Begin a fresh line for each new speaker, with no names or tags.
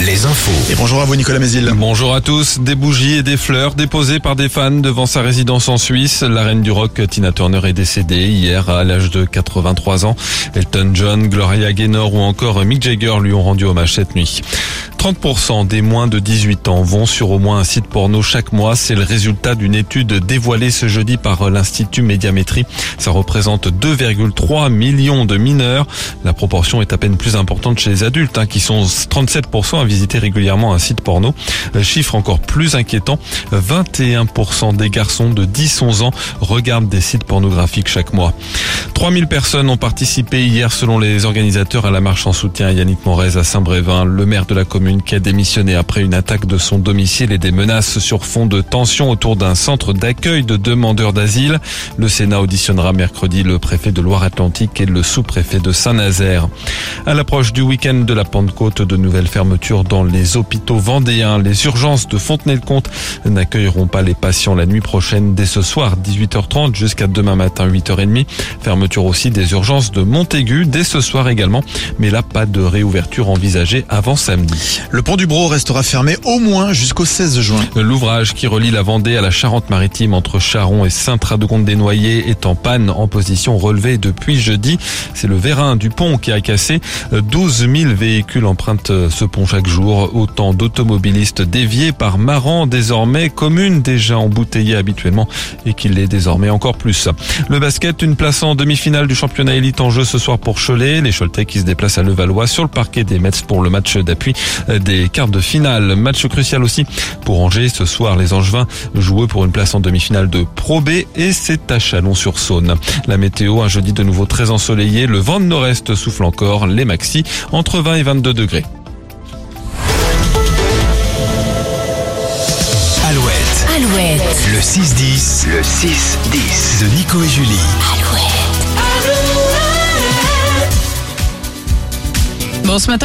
Les infos.
Et bonjour à vous Nicolas Mézil.
Bonjour à tous. Des bougies et des fleurs déposées par des fans devant sa résidence en Suisse. La reine du rock Tina Turner est décédée hier à l'âge de 83 ans. Elton John, Gloria Gaynor ou encore Mick Jagger lui ont rendu hommage cette nuit. 30% des moins de 18 ans vont sur au moins un site porno chaque mois. C'est le résultat d'une étude dévoilée ce jeudi par l'Institut Médiamétrie. Ça représente 2,3 millions de mineurs. La proportion est à peine plus importante chez les adultes, hein, qui sont 37% à visiter régulièrement un site porno. Chiffre encore plus inquiétant, 21% des garçons de 10-11 ans regardent des sites pornographiques chaque mois. 3000 personnes ont participé hier selon les organisateurs à la marche en soutien à Yannick Morez à Saint-Brévin. Le maire de la commune qui a démissionné après une attaque de son domicile et des menaces sur fond de tension autour d'un centre d'accueil de demandeurs d'asile. Le Sénat auditionnera mercredi le préfet de Loire-Atlantique et le sous-préfet de Saint-Nazaire. À l'approche du week-end de la Pentecôte, de nouvelles fermetures dans les hôpitaux vendéens. Les urgences de Fontenay-le-Comte n'accueilleront pas les patients la nuit prochaine dès ce soir 18h30 jusqu'à demain matin 8h30. Fermeture aussi des urgences de Montaigu dès ce soir également. Mais là, pas de réouverture envisagée avant samedi.
Le pont du Bro restera fermé au moins jusqu'au 16 juin.
L'ouvrage qui relie la Vendée à la Charente-Maritime entre Charon et Saint-Radegonde-des-Noyers est en panne en position relevée depuis jeudi. C'est le vérin du pont qui a cassé. 12 000 véhicules empruntent ce pont chaque jour. Autant d'automobilistes déviés par Maran, désormais commune déjà embouteillée habituellement et qui l'est désormais encore plus. Le basket, une place en demi-finale du championnat élite en jeu ce soir pour Cholet. Les Choletais qui se déplacent à Levallois sur le parquet des Mets pour le match d'appui des quarts de finale. Match crucial aussi pour Angers. Ce soir, les Angevins jouent pour une place en demi-finale de Pro B et c'est à Chalon-sur-Saône. La météo, un jeudi de nouveau très ensoleillé. Le vent de nord-est souffle encore. Les maxi entre 20 et 22 degrés.
Alouette,
Alouette,
le 6-10, le 6-10 de Nico et Julie.
Alouette.
Bon, ce matin,